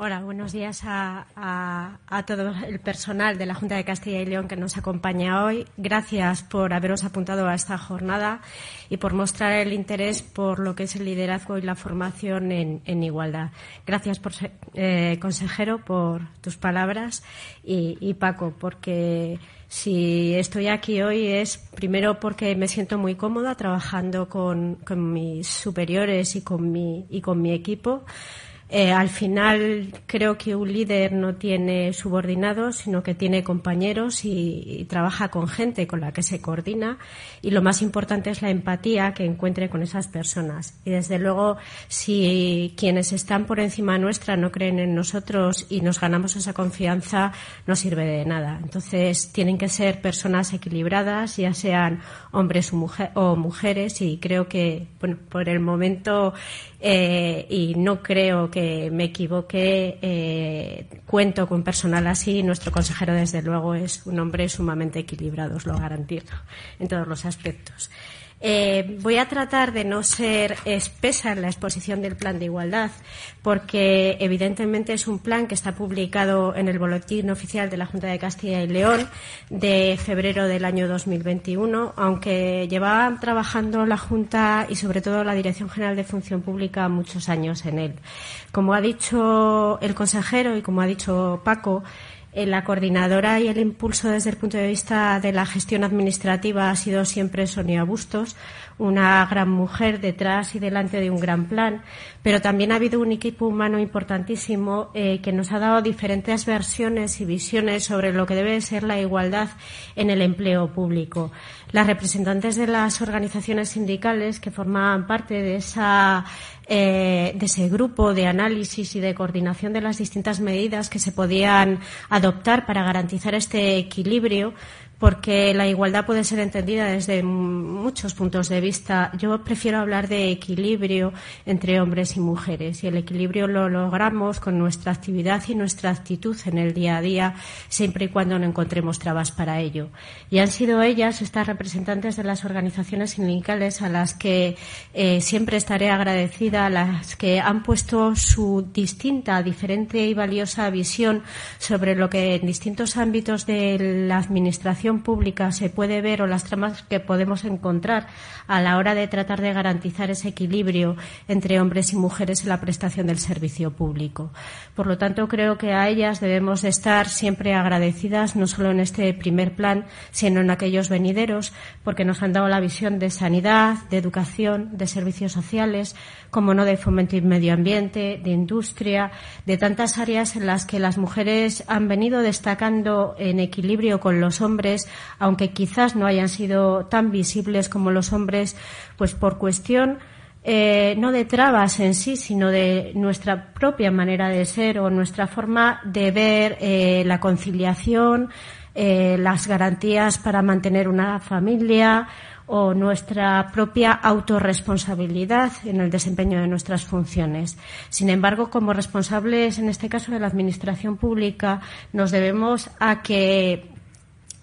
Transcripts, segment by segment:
Hola, buenos días a, todo el personal de la Junta de Castilla y León que nos acompaña hoy. Gracias por haberos apuntado a esta jornada y por mostrar el interés por lo que es el liderazgo y la formación en, igualdad. Gracias, por, eh, consejero, por tus palabras y, Paco, porque si estoy aquí hoy es primero porque me siento muy cómoda trabajando con, con mis superiores y con mi, y con mi equipo. Eh, al final creo que un líder no tiene subordinados, sino que tiene compañeros y, trabaja con gente con la que se coordina. Y lo más importante es la empatía que encuentre con esas personas. Y desde luego, si quienes están por encima nuestra no creen en nosotros y nos ganamos esa confianza, no sirve de nada. Entonces, tienen que ser personas equilibradas, ya sean hombres o, mujeres. Y creo que, bueno, por el momento eh, y no creo que me equivoque. Eh, cuento con personal así. Nuestro consejero, desde luego, es un hombre sumamente equilibrado, os lo garantizo, en todos los aspectos. Eh, voy a tratar de no ser espesa en la exposición del plan de igualdad, porque evidentemente es un plan que está publicado en el Boletín Oficial de la Junta de Castilla y León de febrero del año 2021, aunque llevaba trabajando la Junta y sobre todo la Dirección General de Función Pública muchos años en él. Como ha dicho el consejero y como ha dicho Paco, la coordinadora y el impulso desde el punto de vista de la gestión administrativa ha sido siempre Sonia Bustos, una gran mujer detrás y delante de un gran plan, pero también ha habido un equipo humano importantísimo eh, que nos ha dado diferentes versiones y visiones sobre lo que debe ser la igualdad en el empleo público. Las representantes de las organizaciones sindicales que formaban parte de esa eh, de ese grupo de análisis y de coordinación de las distintas medidas que se podían adoptar para garantizar este equilibrio porque la igualdad puede ser entendida desde muchos puntos de vista. Yo prefiero hablar de equilibrio entre hombres y mujeres y el equilibrio lo logramos con nuestra actividad y nuestra actitud en el día a día, siempre y cuando no encontremos trabas para ello. Y han sido ellas, estas representantes de las organizaciones sindicales, a las que eh, siempre estaré agradecida, a las que han puesto su distinta, diferente y valiosa visión sobre lo que en distintos ámbitos de la administración pública se puede ver o las tramas que podemos encontrar a la hora de tratar de garantizar ese equilibrio entre hombres y mujeres en la prestación del servicio público. Por lo tanto, creo que a ellas debemos de estar siempre agradecidas, no solo en este primer plan, sino en aquellos venideros, porque nos han dado la visión de sanidad, de educación, de servicios sociales, como no de fomento y medio ambiente, de industria, de tantas áreas en las que las mujeres han venido destacando en equilibrio con los hombres aunque quizás no hayan sido tan visibles como los hombres, pues por cuestión eh, no de trabas en sí, sino de nuestra propia manera de ser o nuestra forma de ver eh, la conciliación, eh, las garantías para mantener una familia o nuestra propia autorresponsabilidad en el desempeño de nuestras funciones. Sin embargo, como responsables, en este caso de la Administración Pública, nos debemos a que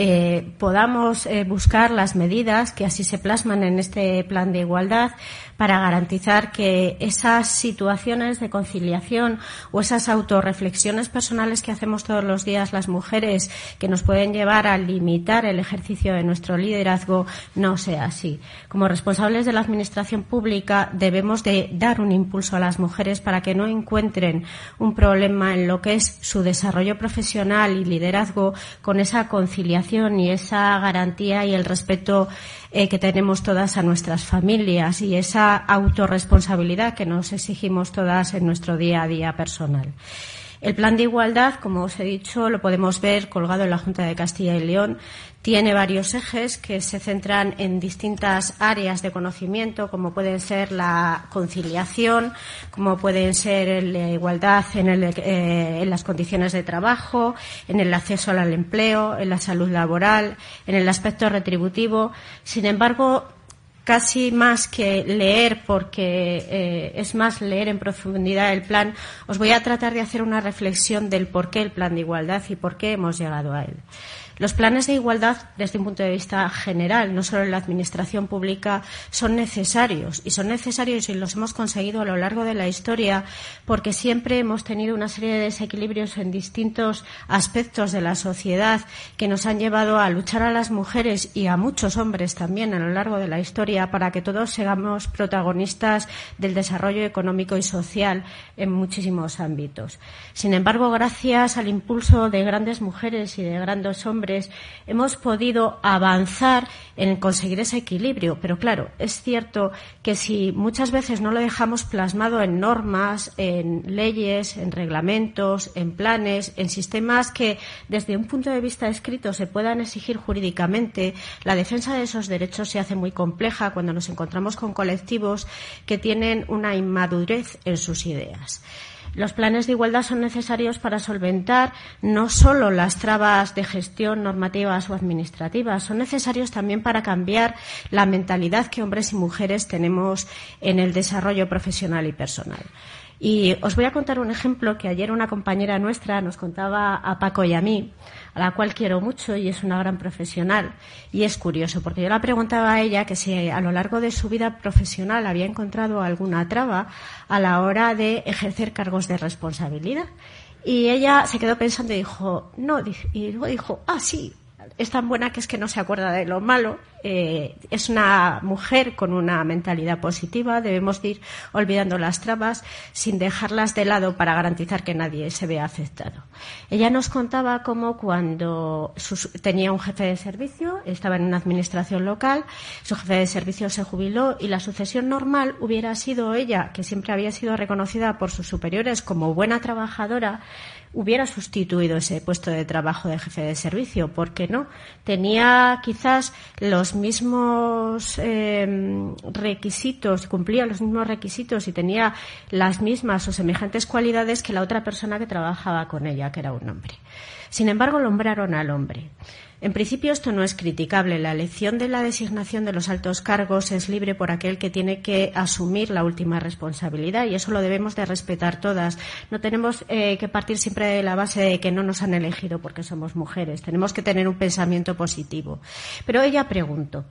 eh, podamos eh, buscar las medidas que así se plasman en este plan de igualdad para garantizar que esas situaciones de conciliación o esas autorreflexiones personales que hacemos todos los días las mujeres que nos pueden llevar a limitar el ejercicio de nuestro liderazgo no sea así. Como responsables de la administración pública debemos de dar un impulso a las mujeres para que no encuentren un problema en lo que es su desarrollo profesional y liderazgo con esa conciliación y esa garantía y el respeto eh, que tenemos todas a nuestras familias y esa autorresponsabilidad que nos exigimos todas en nuestro día a día personal. El plan de igualdad, como os he dicho, lo podemos ver colgado en la Junta de Castilla y León. Tiene varios ejes que se centran en distintas áreas de conocimiento, como pueden ser la conciliación, como pueden ser la igualdad en, eh, en las condiciones de trabajo, en el acceso al empleo, en la salud laboral, en el aspecto retributivo. Sin embargo, casi más que leer, porque eh, es más leer en profundidad el plan, os voy a tratar de hacer una reflexión del por qué el plan de igualdad y por qué hemos llegado a él. Los planes de igualdad, desde un punto de vista general, no solo en la administración pública, son necesarios y son necesarios y los hemos conseguido a lo largo de la historia porque siempre hemos tenido una serie de desequilibrios en distintos aspectos de la sociedad que nos han llevado a luchar a las mujeres y a muchos hombres también a lo largo de la historia para que todos seamos protagonistas del desarrollo económico y social en muchísimos ámbitos. Sin embargo, gracias al impulso de grandes mujeres y de grandes hombres, hemos podido avanzar en conseguir ese equilibrio. Pero claro, es cierto que si muchas veces no lo dejamos plasmado en normas, en leyes, en reglamentos, en planes, en sistemas que desde un punto de vista escrito se puedan exigir jurídicamente, la defensa de esos derechos se hace muy compleja cuando nos encontramos con colectivos que tienen una inmadurez en sus ideas. Los planes de igualdad son necesarios para solventar no solo las trabas de gestión normativas o administrativas, son necesarios también para cambiar la mentalidad que hombres y mujeres tenemos en el desarrollo profesional y personal. Y os voy a contar un ejemplo que ayer una compañera nuestra nos contaba a Paco y a mí, a la cual quiero mucho y es una gran profesional. Y es curioso, porque yo la preguntaba a ella que si a lo largo de su vida profesional había encontrado alguna traba a la hora de ejercer cargos de responsabilidad. Y ella se quedó pensando y dijo, no, y luego dijo, ah, sí, es tan buena que es que no se acuerda de lo malo. Eh, es una mujer con una mentalidad positiva. Debemos ir olvidando las trabas sin dejarlas de lado para garantizar que nadie se vea afectado. Ella nos contaba cómo cuando tenía un jefe de servicio, estaba en una administración local, su jefe de servicio se jubiló y la sucesión normal hubiera sido ella, que siempre había sido reconocida por sus superiores como buena trabajadora, hubiera sustituido ese puesto de trabajo de jefe de servicio. ¿Por qué Tenía quizás los mismos eh, requisitos, cumplía los mismos requisitos y tenía las mismas o semejantes cualidades que la otra persona que trabajaba con ella, que era un hombre. Sin embargo, nombraron al hombre. En principio esto no es criticable. La elección de la designación de los altos cargos es libre por aquel que tiene que asumir la última responsabilidad y eso lo debemos de respetar todas. No tenemos eh, que partir siempre de la base de que no nos han elegido porque somos mujeres. Tenemos que tener un pensamiento positivo. Pero ella preguntó.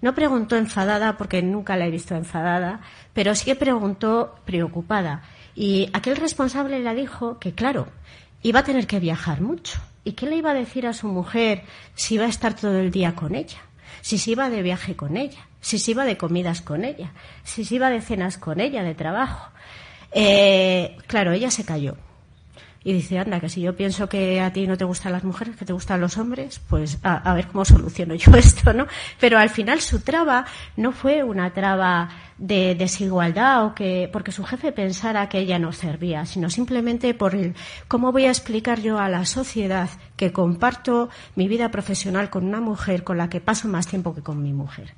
No preguntó enfadada porque nunca la he visto enfadada, pero sí que preguntó preocupada. Y aquel responsable le dijo que, claro, iba a tener que viajar mucho ¿Y qué le iba a decir a su mujer si iba a estar todo el día con ella? Si se iba de viaje con ella, si se iba de comidas con ella, si se iba de cenas con ella, de trabajo. Eh, claro, ella se cayó y dice, anda, que si yo pienso que a ti no te gustan las mujeres, que te gustan los hombres, pues a, ver cómo soluciono yo esto, ¿no? Pero al final su traba no fue una traba de desigualdad o que porque su jefe pensara que ella no servía, sino simplemente por el cómo voy a explicar yo a la sociedad que comparto mi vida profesional con una mujer con la que paso más tiempo que con mi mujer.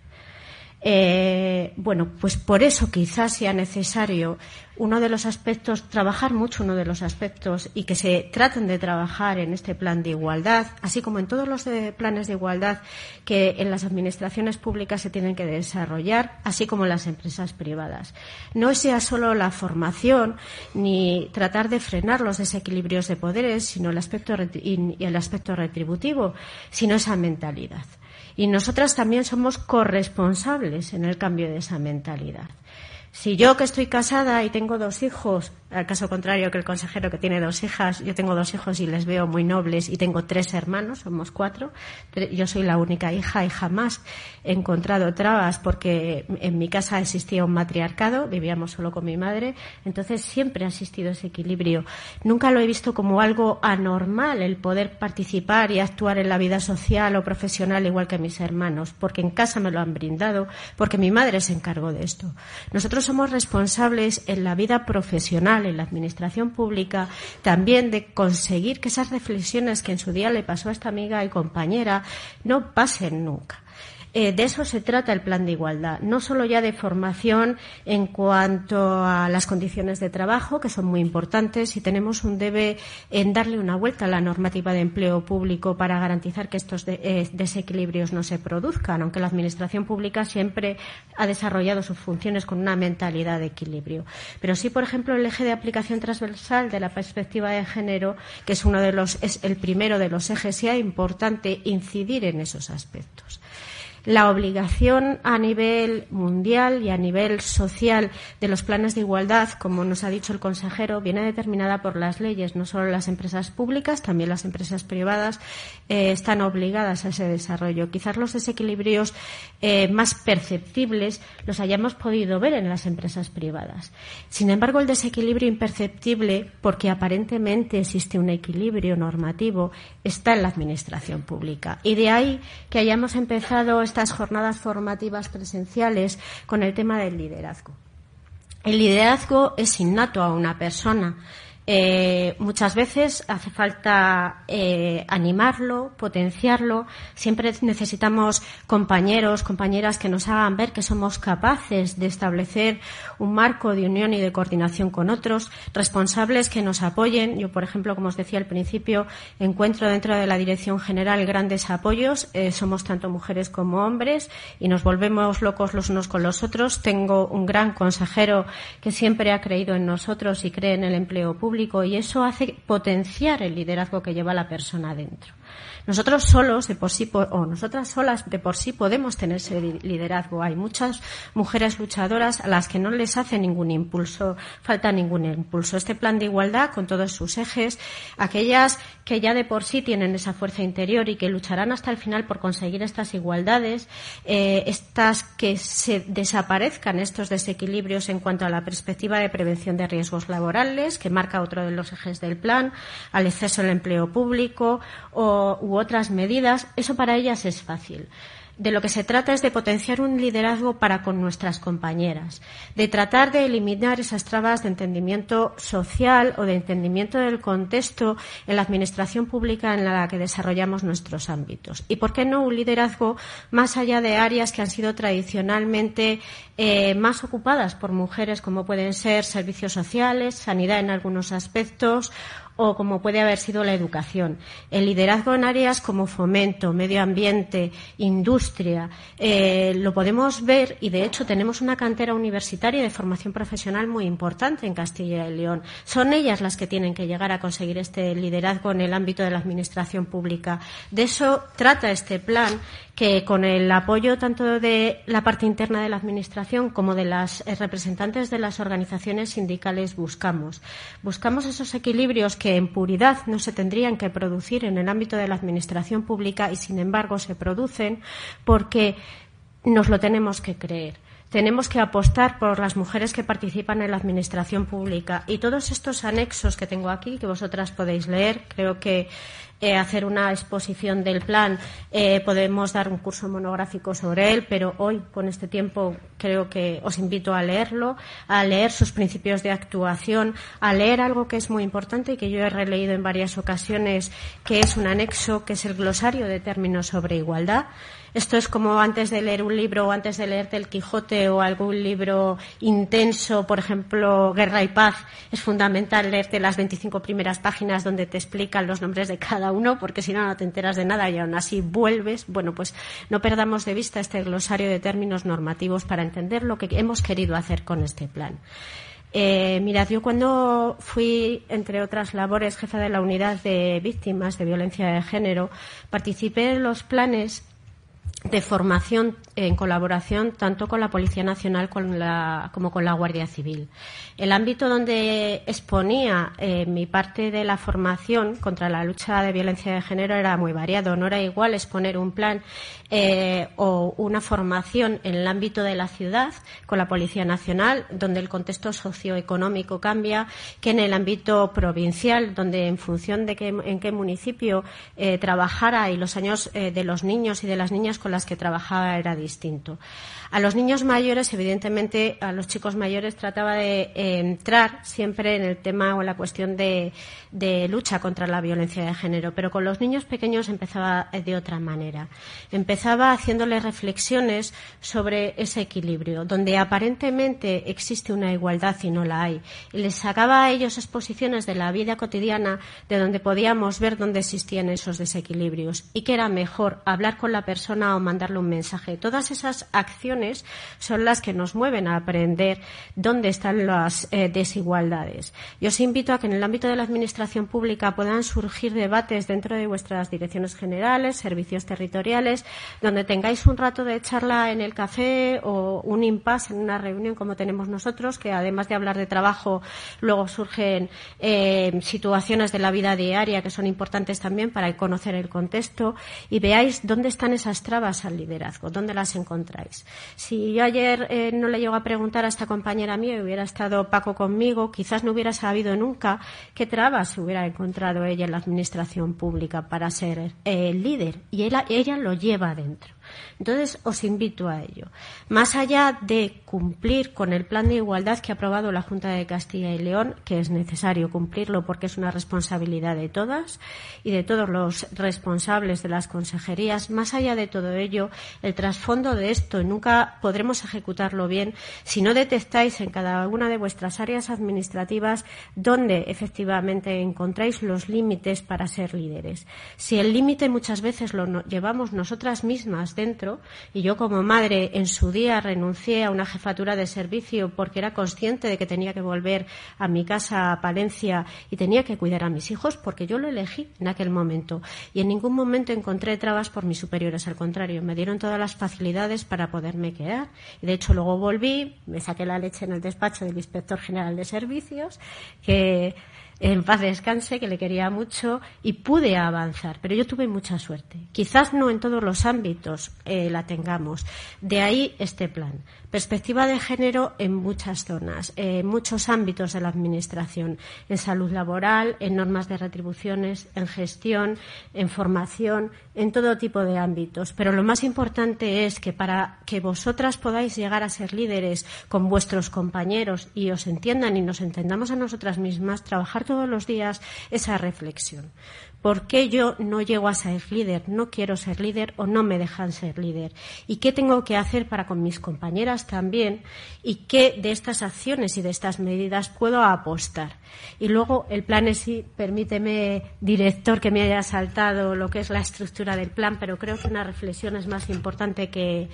Eh, bueno, pues por eso quizás sea necesario uno de los aspectos, trabajar mucho uno de los aspectos y que se traten de trabajar en este plan de igualdad, así como en todos los planes de igualdad que en las administraciones públicas se tienen que desarrollar, así como en las empresas privadas. No sea solo la formación ni tratar de frenar los desequilibrios de poderes, sino el aspecto y el aspecto retributivo, sino esa mentalidad. Y nosotras también somos corresponsables en el cambio de esa mentalidad. Si yo que estoy casada y tengo dos hijos al caso contrario que el consejero que tiene dos hijas, yo tengo dos hijos y les veo muy nobles y tengo tres hermanos, somos cuatro. Yo soy la única hija y jamás he encontrado trabas porque en mi casa existía un matriarcado, vivíamos solo con mi madre, entonces siempre ha existido ese equilibrio. Nunca lo he visto como algo anormal el poder participar y actuar en la vida social o profesional igual que mis hermanos, porque en casa me lo han brindado, porque mi madre se encargó de esto. Nosotros somos responsables en la vida profesional en la administración pública, también de conseguir que esas reflexiones que en su día le pasó a esta amiga y compañera no pasen nunca. Eh, de eso se trata el plan de igualdad, no solo ya de formación en cuanto a las condiciones de trabajo, que son muy importantes, y tenemos un debe en darle una vuelta a la normativa de empleo público para garantizar que estos eh, desequilibrios no se produzcan, aunque la Administración pública siempre ha desarrollado sus funciones con una mentalidad de equilibrio. Pero sí, por ejemplo, el eje de aplicación transversal de la perspectiva de género, que es uno de los, es el primero de los ejes, sea importante incidir en esos aspectos la obligación a nivel mundial y a nivel social de los planes de igualdad, como nos ha dicho el consejero, viene determinada por las leyes. No solo las empresas públicas, también las empresas privadas eh, están obligadas a ese desarrollo. Quizás los desequilibrios eh, más perceptibles los hayamos podido ver en las empresas privadas. Sin embargo, el desequilibrio imperceptible, porque aparentemente existe un equilibrio normativo, está en la administración pública. Y de ahí que hayamos empezado estas jornadas formativas presenciales con el tema del liderazgo. El liderazgo es innato a una persona. Eh, muchas veces hace falta eh, animarlo, potenciarlo. Siempre necesitamos compañeros, compañeras que nos hagan ver que somos capaces de establecer un marco de unión y de coordinación con otros, responsables que nos apoyen. Yo, por ejemplo, como os decía al principio, encuentro dentro de la Dirección General grandes apoyos. Eh, somos tanto mujeres como hombres y nos volvemos locos los unos con los otros. Tengo un gran consejero que siempre ha creído en nosotros y cree en el empleo público y eso hace potenciar el liderazgo que lleva la persona dentro. Nosotros solos, de por sí, o nosotras solas, de por sí podemos tener ese liderazgo. Hay muchas mujeres luchadoras a las que no les hace ningún impulso, falta ningún impulso. Este plan de igualdad, con todos sus ejes, aquellas que ya de por sí tienen esa fuerza interior y que lucharán hasta el final por conseguir estas igualdades, eh, estas que se desaparezcan estos desequilibrios en cuanto a la perspectiva de prevención de riesgos laborales, que marca otro de los ejes del plan, al exceso del empleo público o, u otras medidas, eso para ellas es fácil. De lo que se trata es de potenciar un liderazgo para con nuestras compañeras, de tratar de eliminar esas trabas de entendimiento social o de entendimiento del contexto en la administración pública en la que desarrollamos nuestros ámbitos. Y, ¿por qué no, un liderazgo más allá de áreas que han sido tradicionalmente eh, más ocupadas por mujeres, como pueden ser servicios sociales, sanidad en algunos aspectos o como puede haber sido la educación. El liderazgo en áreas como fomento, medio ambiente, industria, eh, lo podemos ver y de hecho tenemos una cantera universitaria de formación profesional muy importante en Castilla y León. Son ellas las que tienen que llegar a conseguir este liderazgo en el ámbito de la administración pública. De eso trata este plan que con el apoyo tanto de la parte interna de la Administración como de las eh, representantes de las organizaciones sindicales buscamos. Buscamos esos equilibrios que en puridad no se tendrían que producir en el ámbito de la Administración pública y, sin embargo, se producen porque nos lo tenemos que creer tenemos que apostar por las mujeres que participan en la administración pública. Y todos estos anexos que tengo aquí, que vosotras podéis leer, creo que eh, hacer una exposición del plan, eh, podemos dar un curso monográfico sobre él, pero hoy, con este tiempo, creo que os invito a leerlo, a leer sus principios de actuación, a leer algo que es muy importante y que yo he releído en varias ocasiones, que es un anexo, que es el glosario de términos sobre igualdad. Esto es como antes de leer un libro o antes de leerte El Quijote o algún libro intenso, por ejemplo, Guerra y Paz. Es fundamental leerte las 25 primeras páginas donde te explican los nombres de cada uno, porque si no, no te enteras de nada y aún así vuelves. Bueno, pues no perdamos de vista este glosario de términos normativos para entender lo que hemos querido hacer con este plan. Eh, mirad, yo cuando fui, entre otras labores, jefa de la unidad de víctimas de violencia de género, participé en los planes de formación en colaboración tanto con la Policía Nacional como con la Guardia Civil. El ámbito donde exponía eh, mi parte de la formación contra la lucha de violencia de género era muy variado. No era igual exponer un plan eh, o una formación en el ámbito de la ciudad con la Policía Nacional, donde el contexto socioeconómico cambia, que en el ámbito provincial, donde en función de en qué municipio eh, trabajara y los años de los niños y de las niñas con con las que trabajaba era distinto. A los niños mayores, evidentemente, a los chicos mayores trataba de eh, entrar siempre en el tema o en la cuestión de, lucha contra la violencia de género, pero con los niños pequeños empezaba de otra manera. Empezaba haciéndoles reflexiones sobre ese equilibrio, donde aparentemente existe una igualdad y no la hay. Y les sacaba a ellos exposiciones de la vida cotidiana de donde podíamos ver dónde existían esos desequilibrios y que era mejor hablar con la persona mandarle un mensaje. Todas esas acciones son las que nos mueven a aprender dónde están las eh, desigualdades. Yo os invito a que en el ámbito de la administración pública puedan surgir debates dentro de vuestras direcciones generales, servicios territoriales, donde tengáis un rato de charla en el café o un impasse en una reunión como tenemos nosotros, que además de hablar de trabajo, luego surgen eh, situaciones de la vida diaria que son importantes también para conocer el contexto y veáis dónde están esas trabas al liderazgo, dónde las encontráis. Si yo ayer eh, no le llego a preguntar a esta compañera mía y hubiera estado Paco conmigo, quizás no hubiera sabido nunca qué trabas hubiera encontrado ella en la administración pública para ser el eh, líder. Y ella lo lleva adentro. Entonces, os invito a ello. Más allá de cumplir con el plan de igualdad que ha aprobado la Junta de Castilla y León, que es necesario cumplirlo porque es una responsabilidad de todas y de todos los responsables de las consejerías, más allá de todo ello, el trasfondo de esto, nunca podremos ejecutarlo bien si no detectáis en cada una de vuestras áreas administrativas dónde efectivamente encontráis los límites para ser líderes. Si el límite muchas veces lo llevamos nosotras mismas y yo como madre en su día renuncié a una jefatura de servicio porque era consciente de que tenía que volver a mi casa a Palencia y tenía que cuidar a mis hijos porque yo lo elegí en aquel momento. Y en ningún momento encontré trabas por mis superiores, al contrario, me dieron todas las facilidades para poderme quedar. Y de hecho luego volví, me saqué la leche en el despacho del inspector general de servicios que en paz descanse, que le quería mucho y pude avanzar, pero yo tuve mucha suerte. Quizás no en todos los ámbitos eh, la tengamos. De ahí este plan. Perspectiva de género en muchas zonas, en muchos ámbitos de la Administración, en salud laboral, en normas de retribuciones, en gestión, en formación, en todo tipo de ámbitos. Pero lo más importante es que para que vosotras podáis llegar a ser líderes con vuestros compañeros y os entiendan y nos entendamos a nosotras mismas, trabajar todos los días esa reflexión. ¿Por qué yo no llego a ser líder? ¿No quiero ser líder o no me dejan ser líder? ¿Y qué tengo que hacer para con mis compañeras también? ¿Y qué de estas acciones y de estas medidas puedo apostar? Y luego el plan es sí, permíteme, director, que me haya saltado lo que es la estructura del plan, pero creo que una reflexión es más importante que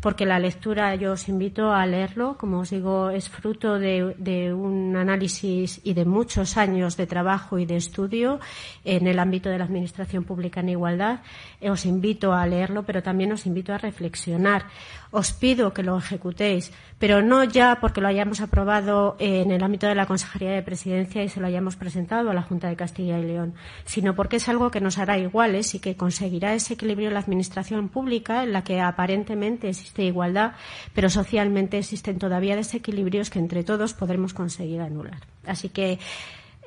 porque la lectura yo os invito a leerlo, como os digo, es fruto de, un análisis y de muchos años de trabajo y de estudio en el ámbito de la Administración Pública en Igualdad. Eh, os invito a leerlo, pero también os invito a reflexionar. Os pido que lo ejecutéis, pero no ya porque lo hayamos aprobado en el ámbito de la Consejería de Presidencia y se lo hayamos presentado a la Junta de Castilla y León, sino porque es algo que nos hará iguales y que conseguirá ese equilibrio en la Administración Pública en la que aparentemente existe existe igualdad, pero socialmente existen todavía desequilibrios que entre todos podremos conseguir anular. Así que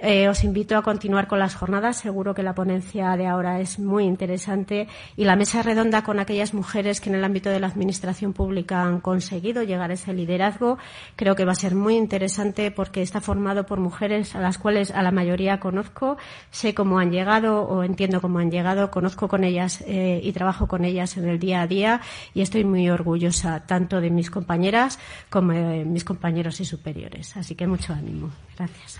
eh, os invito a continuar con las jornadas. Seguro que la ponencia de ahora es muy interesante y la mesa redonda con aquellas mujeres que en el ámbito de la administración pública han conseguido llegar a ese liderazgo. Creo que va a ser muy interesante porque está formado por mujeres a las cuales a la mayoría conozco, sé cómo han llegado o entiendo cómo han llegado, conozco con ellas eh, y trabajo con ellas en el día a día y estoy muy orgullosa tanto de mis compañeras como de mis compañeros y superiores. Así que mucho ánimo. Gracias.